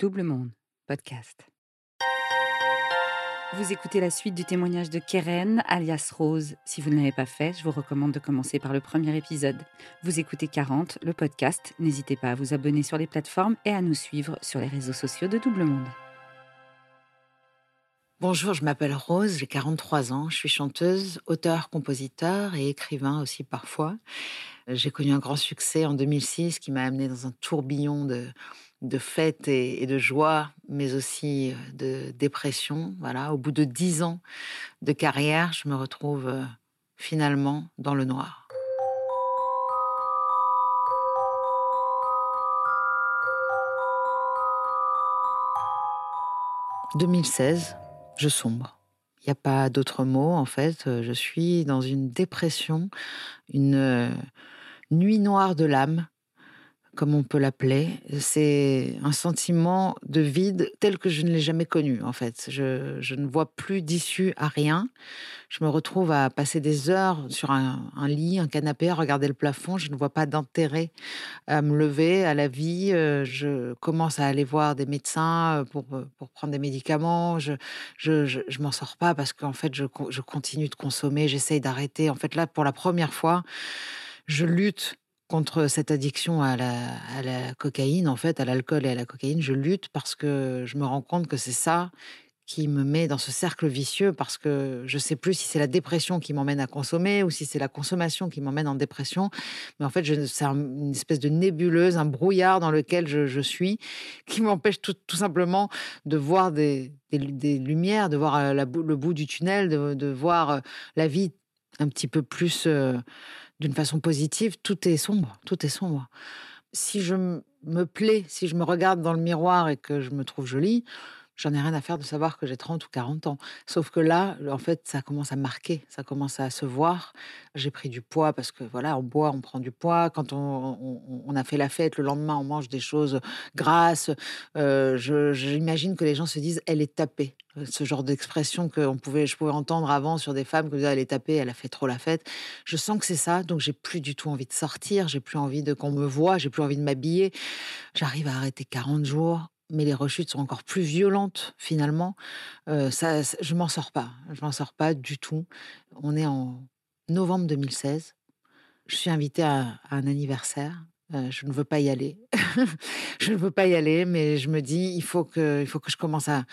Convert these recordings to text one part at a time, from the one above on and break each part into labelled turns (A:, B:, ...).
A: Double Monde, podcast. Vous écoutez la suite du témoignage de Keren, alias Rose. Si vous ne l'avez pas fait, je vous recommande de commencer par le premier épisode. Vous écoutez 40, le podcast. N'hésitez pas à vous abonner sur les plateformes et à nous suivre sur les réseaux sociaux de Double Monde.
B: Bonjour, je m'appelle Rose, j'ai 43 ans, je suis chanteuse, auteur, compositeur et écrivain aussi parfois. J'ai connu un grand succès en 2006 qui m'a amené dans un tourbillon de, de fêtes et, de joie, mais aussi euh, de dépression. Voilà, au bout de dix ans de carrière, je me retrouve euh, finalement dans le noir. « 2016, je sombre. Il n'y a pas d'autre mot, en fait. Je suis dans une dépression, une euh, nuit noire de l'âme comme on peut l'appeler. C'est un sentiment de vide tel que je ne l'ai jamais connu, en fait. Je, ne vois plus d'issue à rien. Je me retrouve à passer des heures sur un, lit, un canapé, à regarder le plafond. Je ne vois pas d'intérêt à me lever, à la vie. Euh, je commence à aller voir des médecins euh, pour, euh, pour prendre des médicaments. Je je, je, m'en sors pas parce qu'en fait, je, je continue de consommer. J'essaye d'arrêter. En fait, là, pour la première fois, je lutte contre cette addiction à la, cocaïne, en fait, à l'alcool et à la cocaïne, je lutte parce que je me rends compte que c'est ça qui me met dans ce cercle vicieux parce que je sais plus si c'est la dépression qui m'emmène à consommer ou si c'est la consommation qui m'emmène en dépression. Mais en fait, c'est une espèce de nébuleuse, un brouillard dans lequel je, suis, qui m'empêche tout, simplement de voir des, lumières, de voir euh, le bout du tunnel, de, voir euh, la vie un petit peu plus d'une façon positive, tout est sombre, tout est sombre. Si je me plais, si je me regarde dans le miroir et que je me trouve jolie, j'en ai rien à faire de savoir que j'ai 30 ou 40 ans. Sauf que là, en fait, ça commence à marquer, ça commence à se voir. J'ai pris du poids parce que voilà, on boit, on prend du poids. Quand on, a fait la fête, le lendemain, on mange des choses grasses. Euh, j'imagine que les gens se disent, elle est tapée. Ce genre d'expression que pouvait, je pouvais entendre avant sur des femmes que elle est tapée, elle a fait trop la fête. Je sens que c'est ça, donc j'ai plus du tout envie de sortir, j'ai plus envie de qu'on me voit, j'ai plus envie de m'habiller. J'arrive à arrêter 40 jours mais les rechutes sont encore plus violentes finalement. Euh, ça, je m'en sors pas, je m'en sors pas du tout. On est en novembre 2016. Je suis invitée à, un anniversaire. Euh, je ne veux pas y aller. je ne veux pas y aller, mais je me dis il faut que, il faut que je commence à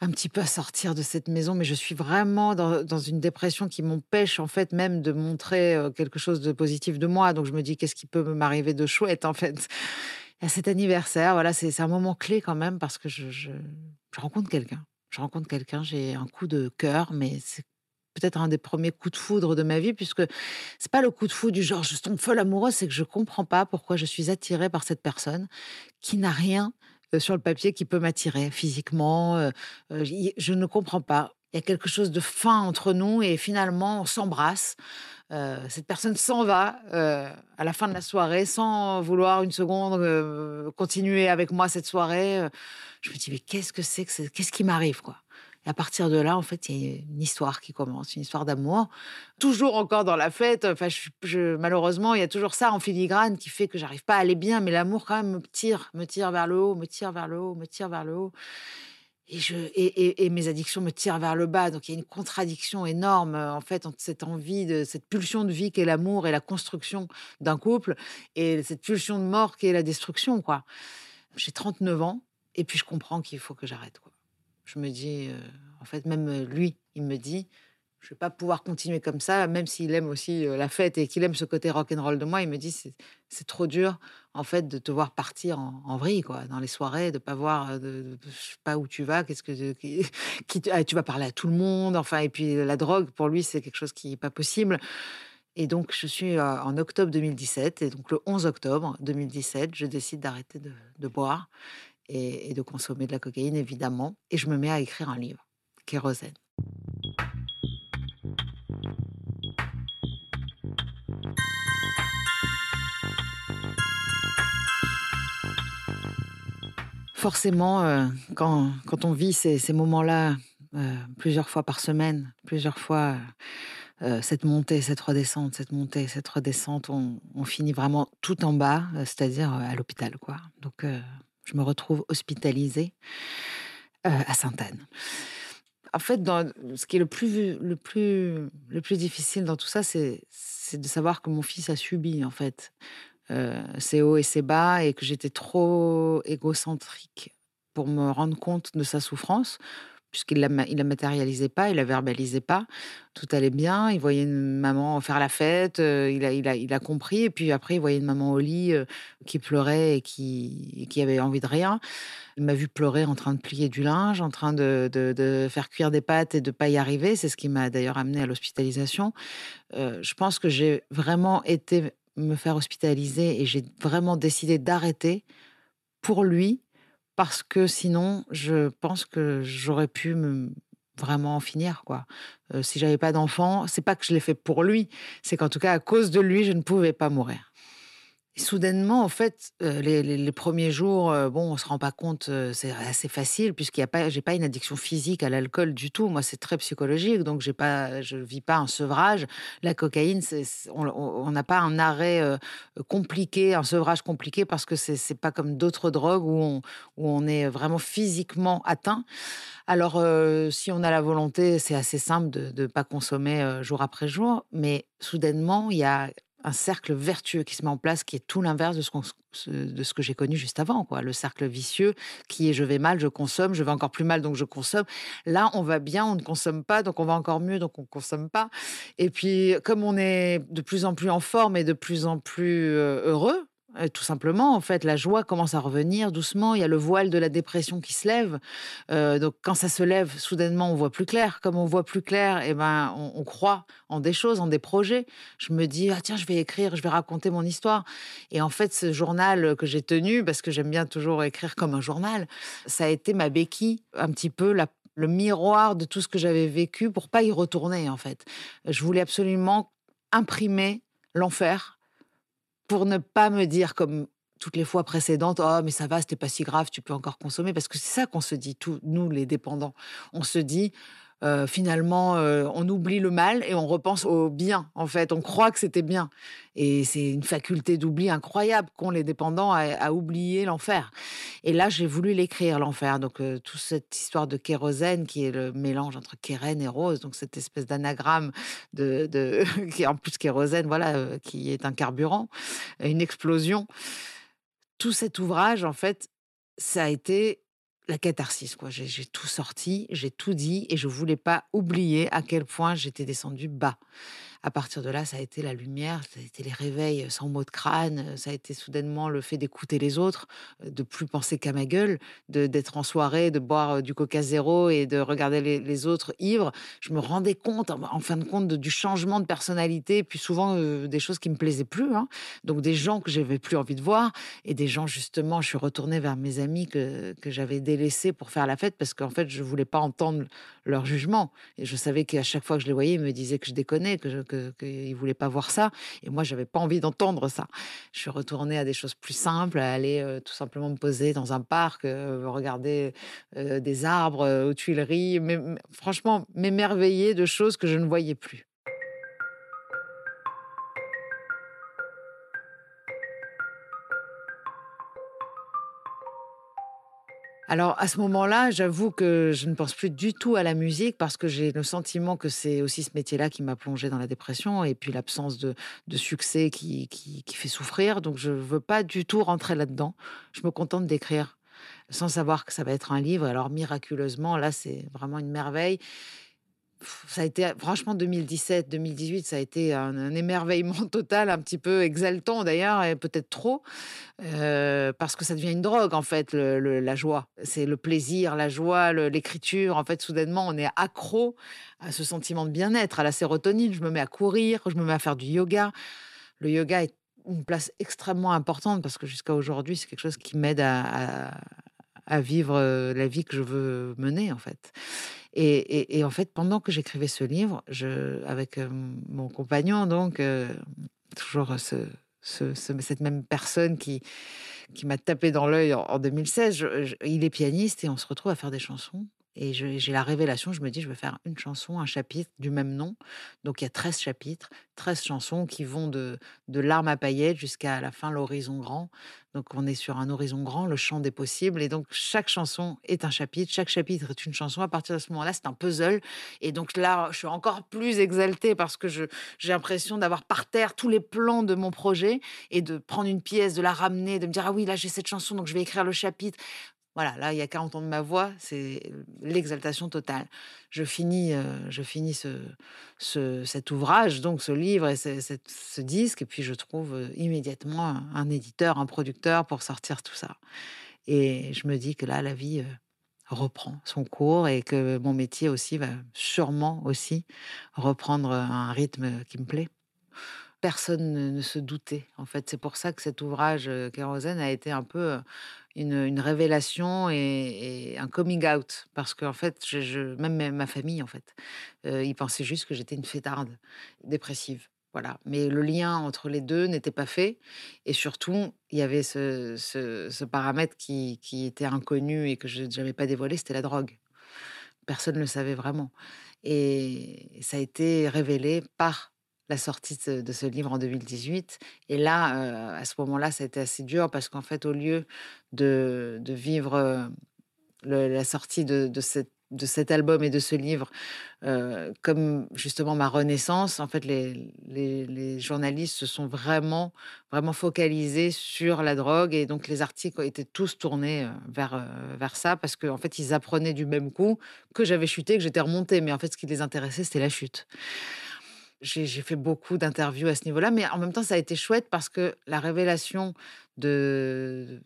B: un petit peu à sortir de cette maison, mais je suis vraiment dans, dans une dépression qui m'empêche en fait même de montrer euh, quelque chose de positif de moi. Donc je me dis qu'est-ce qui peut m'arriver de chouette en fait? À cet anniversaire, voilà, c'est un moment clé quand même parce que je, rencontre quelqu'un. Je rencontre quelqu'un, j'ai un coup de cœur, mais c'est peut-être un des premiers coups de foudre de ma vie, puisque c'est pas le coup de foudre du genre je tombe folle amoureuse, c'est que je comprends pas pourquoi je suis attirée par cette personne qui n'a rien euh, sur le papier qui peut m'attirer physiquement. Euh, euh, je ne comprends pas. Il y a quelque chose de fin entre nous et finalement on s'embrasse. Euh, cette personne s'en va euh, à la fin de la soirée sans vouloir une seconde euh, continuer avec moi cette soirée. Je me dis mais qu'est-ce que c'est que qu'est-ce qui m'arrive quoi? Et à partir de là, en fait, il y a une histoire qui commence, une histoire d'amour. Toujours encore dans la fête. Enfin, malheureusement, il y a toujours ça en filigrane qui fait que j'arrive pas à aller bien, mais l'amour quand même me tire, me tire vers le haut, me tire vers le haut, me tire vers le haut et, je, et, et, mes addictions me tirent vers le bas. Donc il y a une contradiction énorme en fait entre cette envie, de cette pulsion de vie qu'est l'amour et la construction d'un couple, et cette pulsion de mort qui est la destruction. quoi. J'ai 39 ans et puis je comprends qu'il faut que j'arrête. Je me dis, euh, en fait, même lui, il me dit, je vais pas pouvoir continuer comme ça, même s'il aime aussi la fête et qu'il aime ce côté rock and roll de moi. Il me dit c'est trop dur en fait de te voir partir en, vrille quoi, dans les soirées, de pas voir, pas où tu vas, qu'est-ce que ah, tu vas parler à tout le monde, enfin et puis la drogue pour lui c'est quelque chose qui est pas possible. Et donc je suis en octobre 2017 et donc le 11 octobre 2017 je décide d'arrêter de, boire et, et de consommer de la cocaïne évidemment et je me mets à écrire un livre, Kérosène. Forcément, euh, quand, quand, on vit ces, ces moments-là euh, plusieurs fois par semaine, plusieurs fois euh, cette montée, cette redescente, cette montée, cette redescente, on, finit vraiment tout en bas, c'est-à-dire à l'hôpital, quoi. Donc je me retrouve hospitalisée à Sainte-Anne. En fait, dans, ce qui est le plus, le, plus, le plus difficile dans tout ça, c'est de savoir que mon fils a subi, en fait, ses hauts et ses bas, et que j'étais trop égocentrique pour me rendre compte de sa souffrance puisqu'il la, la matérialisait pas, il la verbalisait pas. Tout allait bien. Il voyait une maman faire la fête. Euh, il, a, compris. Et puis après, il voyait une maman au lit euh, qui pleurait et qui, avait envie de rien. Il m'a vu pleurer en train de plier du linge, en train de, de, faire cuire des pâtes et de pas y arriver. C'est ce qui m'a d'ailleurs amené à l'hospitalisation. Euh, je pense que j'ai vraiment été me faire hospitaliser et j'ai vraiment décidé d'arrêter pour lui parce que sinon, je pense que j'aurais pu me vraiment en finir quoi. Euh, si j'avais pas d'enfant, c'est pas que je l'ai fait pour lui, c'est qu'en tout cas à cause de lui, je ne pouvais pas mourir soudainement, en fait, euh, les, premiers jours, euh, bon, on se rend pas compte, euh, c'est assez facile puisqu'il y a pas, j'ai pas une addiction physique à l'alcool du tout. Moi, c'est très psychologique, donc j'ai pas, je vis pas un sevrage. La cocaïne, on n'a pas un arrêt compliqué, un sevrage compliqué parce que c'est, c'est pas comme d'autres drogues où on, où on est vraiment physiquement atteint. Alors, si on a la volonté, c'est assez simple de ne pas consommer jour après jour, mais soudainement, il y a un cercle vertueux qui se met en place, qui est tout l'inverse de ce, de ce que j'ai connu juste avant. Quoi. Le cercle vicieux qui est je vais mal, je consomme, je vais encore plus mal, donc je consomme. Là, on va bien, on ne consomme pas, donc on va encore mieux, donc on ne consomme pas. Et puis, comme on est de plus en plus en forme et de plus en plus euh, heureux, tout simplement, en fait, la joie commence à revenir doucement. Il y a le voile de la dépression qui se lève. Euh, donc, quand ça se lève, soudainement, on voit plus clair. Comme on voit plus clair, eh ben, on, croit en des choses, en des projets. Je me dis, ah tiens, je vais écrire, je vais raconter mon histoire. Et en fait, ce journal que j'ai tenu, parce que j'aime bien toujours écrire comme un journal, ça a été ma béquille, un petit peu le miroir de tout ce que j'avais vécu pour pas y retourner, en fait. Je voulais absolument imprimer l'enfer pour ne pas me dire comme toutes les fois précédentes, oh mais ça va, c'était pas si grave, tu peux encore consommer, parce que c'est ça qu'on se dit, tous nous les dépendants, on se dit, finalement, on oublie le mal et on repense au bien. En fait, on croit que c'était bien. Et c'est une faculté d'oubli incroyable qu'ont les dépendants à, oublier l'enfer. Et là, j'ai voulu l'écrire, l'enfer. Donc, euh, toute cette histoire de kérosène, qui est le mélange entre kérène et rose, donc cette espèce d'anagramme de qui est en plus kérosène, voilà, qui est un carburant, une explosion. Tout cet ouvrage, en fait, ça a été la catharsis, quoi. J'ai tout sorti, j'ai tout dit et je voulais pas oublier à quel point j'étais descendue bas à partir de là, ça a été la lumière, ça a été les réveils sans mot de crâne, ça a été soudainement le fait d'écouter les autres, de plus penser qu'à ma gueule, d'être en soirée, de boire du coca zéro et de regarder les, autres ivres. Je me rendais compte, en, fin de compte, du changement de personnalité, puis souvent des choses qui me plaisaient plus. Hein. Donc des gens que j'avais plus envie de voir et des gens justement, je suis retournée vers mes amis que, que j'avais délaissés pour faire la fête parce qu'en fait, je voulais pas entendre leur jugement et je savais qu'à chaque fois que je les voyais, ils me disaient que je déconnais, que je, qu'il ne voulait pas voir ça. Et moi, j'avais pas envie d'entendre ça. Je suis retournée à des choses plus simples, à aller euh, tout simplement me poser dans un parc, euh, regarder euh, des arbres aux Tuileries, mais, franchement, m'émerveiller de choses que je ne voyais plus. Alors à ce moment-là, j'avoue que je ne pense plus du tout à la musique parce que j'ai le sentiment que c'est aussi ce métier-là qui m'a plongé dans la dépression et puis l'absence de, succès qui, qui, fait souffrir. Donc je ne veux pas du tout rentrer là-dedans. Je me contente d'écrire sans savoir que ça va être un livre. Alors miraculeusement, là, c'est vraiment une merveille ça a été, franchement, 2017, 2018, ça a été un, émerveillement total, un petit peu exaltant d'ailleurs, et peut-être trop, euh, parce que ça devient une drogue, en fait, la joie. C'est le plaisir, la joie, l'écriture. En fait, soudainement, on est accro à ce sentiment de bien-être, à la sérotonine. Je me mets à courir, je me mets à faire du yoga. Le yoga est une place extrêmement importante parce que jusqu'à aujourd'hui, c'est quelque chose qui m'aide à, à vivre euh, la vie que je veux mener, en fait. Et, en fait, pendant que j'écrivais ce livre, je, avec mon compagnon, donc, toujours ce, cette même personne qui, qui m'a tapé dans l'œil en, 2016, il est pianiste et on se retrouve à faire des chansons. Et j'ai la révélation, je me dis, je vais faire une chanson, un chapitre du même nom. Donc il y a 13 chapitres, 13 chansons qui vont de, de l'arme à paillettes jusqu'à la fin, l'horizon grand. Donc on est sur un horizon grand, le champ des possibles. Et donc chaque chanson est un chapitre, chaque chapitre est une chanson. À partir de ce moment-là, c'est un puzzle. Et donc là, je suis encore plus exaltée parce que j'ai l'impression d'avoir par terre tous les plans de mon projet et de prendre une pièce, de la ramener, de me dire, ah oui, là j'ai cette chanson, donc je vais écrire le chapitre. Voilà, là, il y a 40 ans de ma voix, c'est l'exaltation totale. Je finis, euh, je finis ce, cet ouvrage, donc ce livre et ce, disque, et puis je trouve euh, immédiatement un, éditeur, un producteur pour sortir tout ça. Et je me dis que là, la vie euh, reprend son cours et que mon métier aussi va sûrement aussi reprendre un rythme qui me plaît personne ne se doutait. En fait, c'est pour ça que cet ouvrage Kérosène a été un peu une, révélation et, un coming out. Parce qu'en fait, même ma famille, en fait, ils pensaient juste que j'étais une fêtarde dépressive. Voilà. Mais le lien entre les deux n'était pas fait. Et surtout, il y avait ce, paramètre qui, qui, était inconnu et que je n'avais pas dévoilé, c'était la drogue. Personne ne le savait vraiment. Et ça a été révélé par la sortie de, ce livre en 2018. Et là, euh, à ce moment-là, ça a été assez dur parce qu'en fait, au lieu de, vivre euh, la sortie de, de, cet album et de ce livre euh, comme justement ma renaissance, en fait, les, les, journalistes se sont vraiment, vraiment focalisés sur la drogue et donc les articles étaient tous tournés vers, vers ça parce qu'en en fait, ils apprenaient du même coup que j'avais chuté, que j'étais remontée. Mais en fait, ce qui les intéressait, c'était la chute. J'ai fait beaucoup d'interviews à ce niveau-là, mais en même temps, ça a été chouette parce que la révélation de,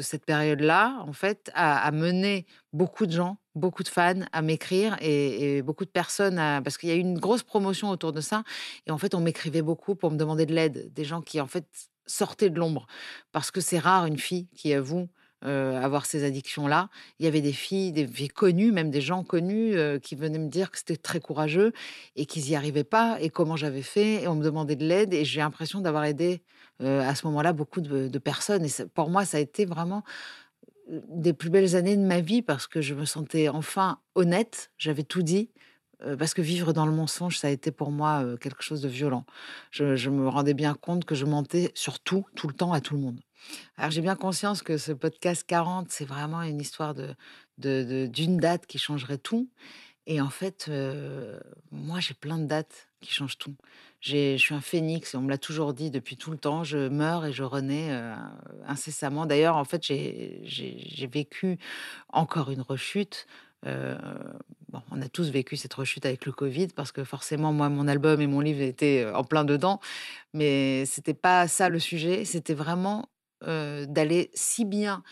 B: cette période-là, en fait, a, mené beaucoup de gens, beaucoup de fans à m'écrire et, beaucoup de personnes, parce qu'il y a eu une grosse promotion autour de ça. Et en fait, on m'écrivait beaucoup pour me demander de l'aide, des gens qui, en fait, sortaient de l'ombre. Parce que c'est rare une fille qui avoue euh, avoir ces addictions-là. Il y avait des filles, des filles connues, même des gens connus, euh, qui venaient me dire que c'était très courageux et qu'ils n'y arrivaient pas et comment j'avais fait. Et on me demandait de l'aide et j'ai l'impression d'avoir aidé euh, à ce moment-là beaucoup de, personnes. Et pour moi, ça a été vraiment des plus belles années de ma vie parce que je me sentais enfin honnête. J'avais tout dit parce que vivre dans le mensonge, ça a été pour moi quelque chose de violent. Je, je, me rendais bien compte que je mentais surtout, tout le temps, à tout le monde. Alors j'ai bien conscience que ce podcast 40, c'est vraiment une histoire de, d'une date qui changerait tout. Et en fait, euh, moi, j'ai plein de dates qui changent tout. Je suis un phénix, et on me l'a toujours dit depuis tout le temps. Je meurs et je renais euh, incessamment. D'ailleurs, en fait, j'ai vécu encore une rechute. Euh, bon, on a tous vécu cette rechute avec le Covid parce que forcément, moi, mon album et mon livre étaient en plein dedans. Mais c'était pas ça le sujet. C'était vraiment euh, d'aller si bien.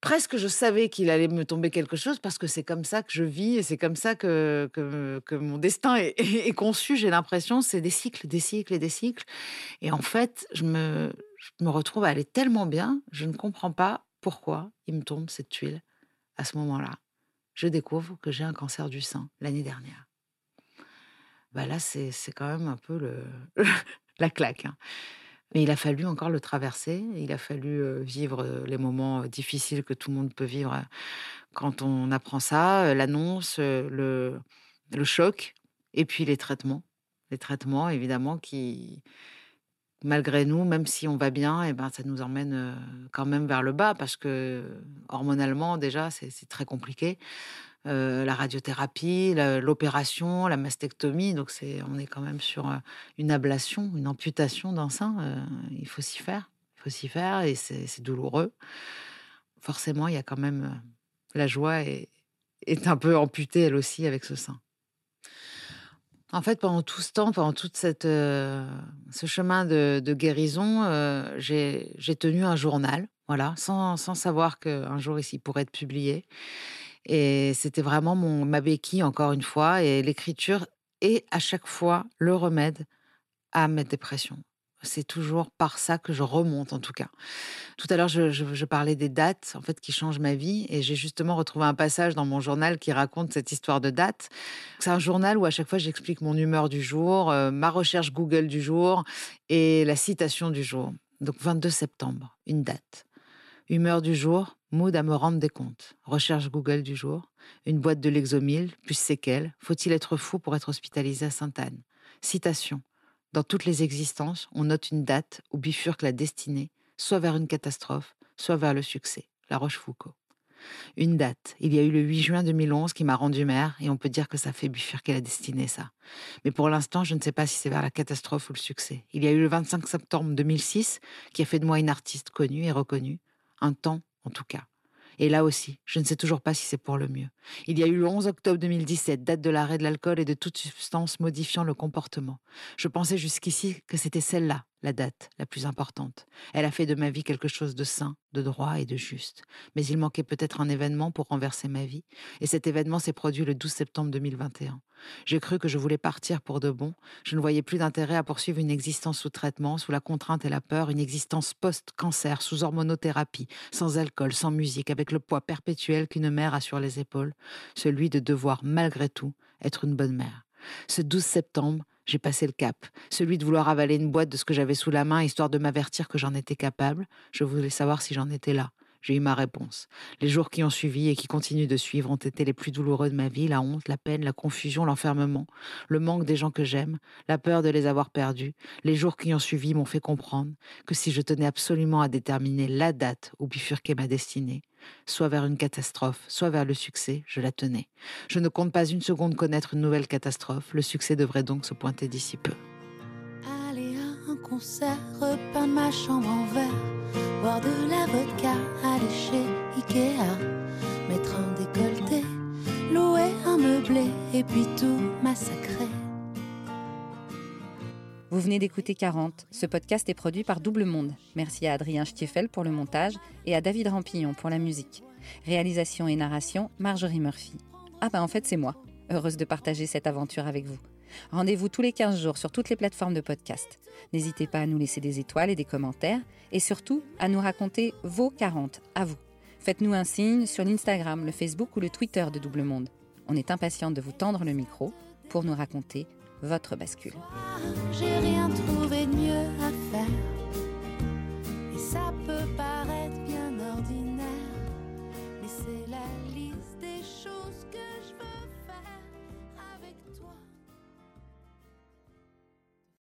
B: Presque je savais qu'il allait me tomber quelque chose parce que c'est comme ça que je vis et c'est comme ça que, que, mon destin est, conçu. J'ai l'impression, c'est des cycles, des cycles et des cycles. Et en fait, je me, je me retrouve à aller tellement bien, je ne comprends pas pourquoi il me tombe cette tuile à ce moment-là. Je découvre que j'ai un cancer du sein l'année dernière. Bah là, c'est quand même un peu le, la claque. Hein. Mais il a fallu encore le traverser, il a fallu vivre les moments difficiles que tout le monde peut vivre quand on apprend ça, l'annonce, le, le choc, et puis les traitements. Les traitements, évidemment, qui, malgré nous, même si on va bien, et eh ben, ça nous emmène quand même vers le bas, parce que hormonalement, déjà, c'est très compliqué. Euh, la radiothérapie, l'opération, la, mastectomie. Donc on est quand même sur euh, une ablation, une amputation d'un sein. Euh, il faut s'y faire, il faut s'y faire et c'est douloureux. Forcément, il y a quand même la joie est, est un peu amputée elle aussi avec ce sein. En fait, pendant tout ce temps, pendant tout ce chemin de, guérison, j'ai tenu un journal, voilà, sans, sans savoir qu'un jour ici pourrait être publié. Et c'était vraiment mon, ma béquille, encore une fois. Et l'écriture est à chaque fois le remède à ma dépression. C'est toujours par ça que je remonte, en tout cas. Tout à l'heure, je, parlais des dates, en fait, qui changent ma vie. Et j'ai justement retrouvé un passage dans mon journal qui raconte cette histoire de dates. C'est un journal où à chaque fois, j'explique mon humeur du jour, euh, ma recherche Google du jour et la citation du jour. Donc, 22 septembre, une date. Humeur du jour, Mood à me rendre des comptes. Recherche Google du jour. Une boîte de Lexomil, plus séquelles. Faut-il être fou pour être hospitalisé à Sainte-Anne? Citation. Dans toutes les existences, on note une date où bifurque la destinée, soit vers une catastrophe, soit vers le succès. La Rochefoucauld. Une date. Il y a eu le 8 juin 2011 qui m'a rendu mère et on peut dire que ça fait bifurquer la destinée, ça. Mais pour l'instant, je ne sais pas si c'est vers la catastrophe ou le succès. Il y a eu le 25 septembre 2006 qui a fait de moi une artiste connue et reconnue. Un temps, en tout cas. Et là aussi, je ne sais toujours pas si c'est pour le mieux. Il y a eu le 11 octobre 2017, date de l'arrêt de l'alcool et de toute substance modifiant le comportement. Je pensais jusqu'ici que c'était celle-là, la date la plus importante. Elle a fait de ma vie quelque chose de sain, de droit et de juste. Mais il manquait peut-être un événement pour renverser ma vie, et cet événement s'est produit le 12 septembre 2021. J'ai cru que je voulais partir pour de bon. Je ne voyais plus d'intérêt à poursuivre une existence sous traitement, sous la contrainte et la peur, une existence post-cancer, sous hormonothérapie, sans alcool, sans musique, avec le poids perpétuel qu'une mère a sur les épaules, celui de devoir malgré tout être une bonne mère. Ce 12 septembre, j'ai passé le cap, celui de vouloir avaler une boîte de ce que j'avais sous la main, histoire de m'avertir que j'en étais capable. Je voulais savoir si j'en étais là. J'ai eu ma réponse. Les jours qui ont suivi et qui continuent de suivre ont été les plus douloureux de ma vie, la honte, la peine, la confusion, l'enfermement, le manque des gens que j'aime, la peur de les avoir perdus. Les jours qui ont suivi m'ont fait comprendre que si je tenais absolument à déterminer la date où bifurquait ma destinée, soit vers une catastrophe, soit vers le succès, je la tenais. Je ne compte pas une seconde connaître une nouvelle catastrophe, le succès devrait donc se pointer d'ici peu.
C: Aller à un concert, repeindre ma chambre en verre boire de la vodka, aller chez Ikea, mettre un décolleté, louer un meublé et puis tout massacrer.
A: Vous venez d'écouter 40. Ce podcast est produit par Double Monde. Merci à Adrien Stiefel pour le montage et à David Rampillon pour la musique. Réalisation et narration, Marjorie Murphy. Ah bah en fait c'est moi. Heureuse de partager cette aventure avec vous. Rendez-vous tous les 15 jours sur toutes les plateformes de podcast. N'hésitez pas à nous laisser des étoiles et des commentaires et surtout à nous raconter vos 40 à vous. Faites-nous un signe sur l'Instagram, le Facebook ou le Twitter de Double Monde. On est impatient de vous tendre le micro pour nous raconter votre bascule.
C: J'ai rien trouvé de mieux à faire. Et ça peut